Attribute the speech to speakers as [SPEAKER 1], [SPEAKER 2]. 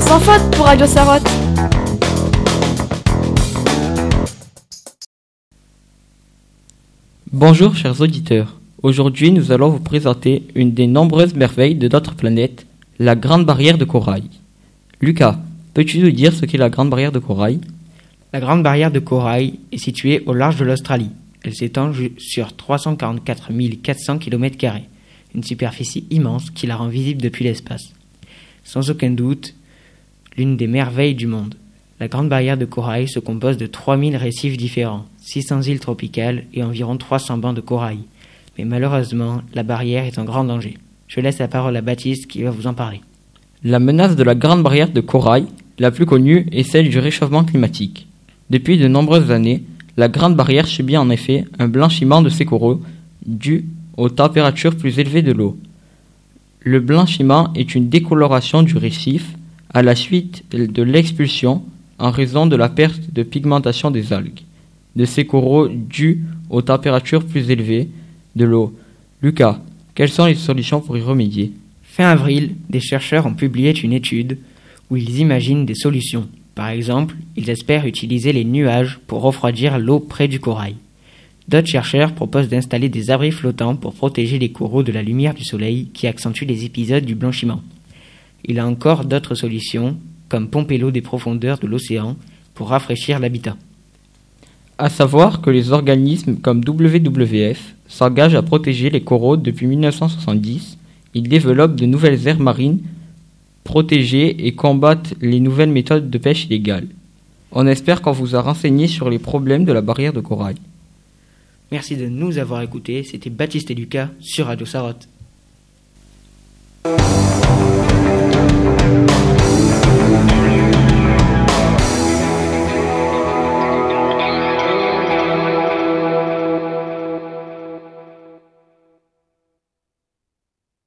[SPEAKER 1] Sans faute pour Radio Sarotte.
[SPEAKER 2] Bonjour chers auditeurs. Aujourd'hui, nous allons vous présenter une des nombreuses merveilles de notre planète, la Grande Barrière de Corail. Lucas, peux-tu nous dire ce qu'est la Grande Barrière de Corail?
[SPEAKER 3] La Grande Barrière de Corail est située au large de l'Australie. Elle s'étend sur 344 400 km, une superficie immense qui la rend visible depuis l'espace. Sans aucun doute, l'une des merveilles du monde. La Grande Barrière de Corail se compose de 3000 récifs différents, 600 îles tropicales et environ 300 bancs de corail. Mais malheureusement, la barrière est en grand danger. Je laisse la parole à Baptiste qui va vous en parler.
[SPEAKER 2] La menace de la Grande Barrière de Corail, la plus connue, est celle du réchauffement climatique. Depuis de nombreuses années, la Grande Barrière subit en effet un blanchiment de ses coraux dû aux températures plus élevées de l'eau. Le blanchiment est une décoloration du récif à la suite de l'expulsion en raison de la perte de pigmentation des algues, de ces coraux dus aux températures plus élevées de l'eau. Lucas, quelles sont les solutions pour y remédier?
[SPEAKER 3] Fin avril, des chercheurs ont publié une étude où ils imaginent des solutions. Par exemple, ils espèrent utiliser les nuages pour refroidir l'eau près du corail. D'autres chercheurs proposent d'installer des abris flottants pour protéger les coraux de la lumière du soleil qui accentue les épisodes du blanchiment. Il a encore d'autres solutions, comme pomper l'eau des profondeurs de l'océan pour rafraîchir l'habitat.
[SPEAKER 2] À savoir que les organismes comme WWF s'engagent à protéger les coraux depuis 1970. Ils développent de nouvelles aires marines protégées et combattent les nouvelles méthodes de pêche illégale. On espère qu'on vous a renseigné sur les problèmes de la barrière de corail.
[SPEAKER 3] Merci de nous avoir écoutés. C'était Baptiste et Lucas sur Radio Sarotte.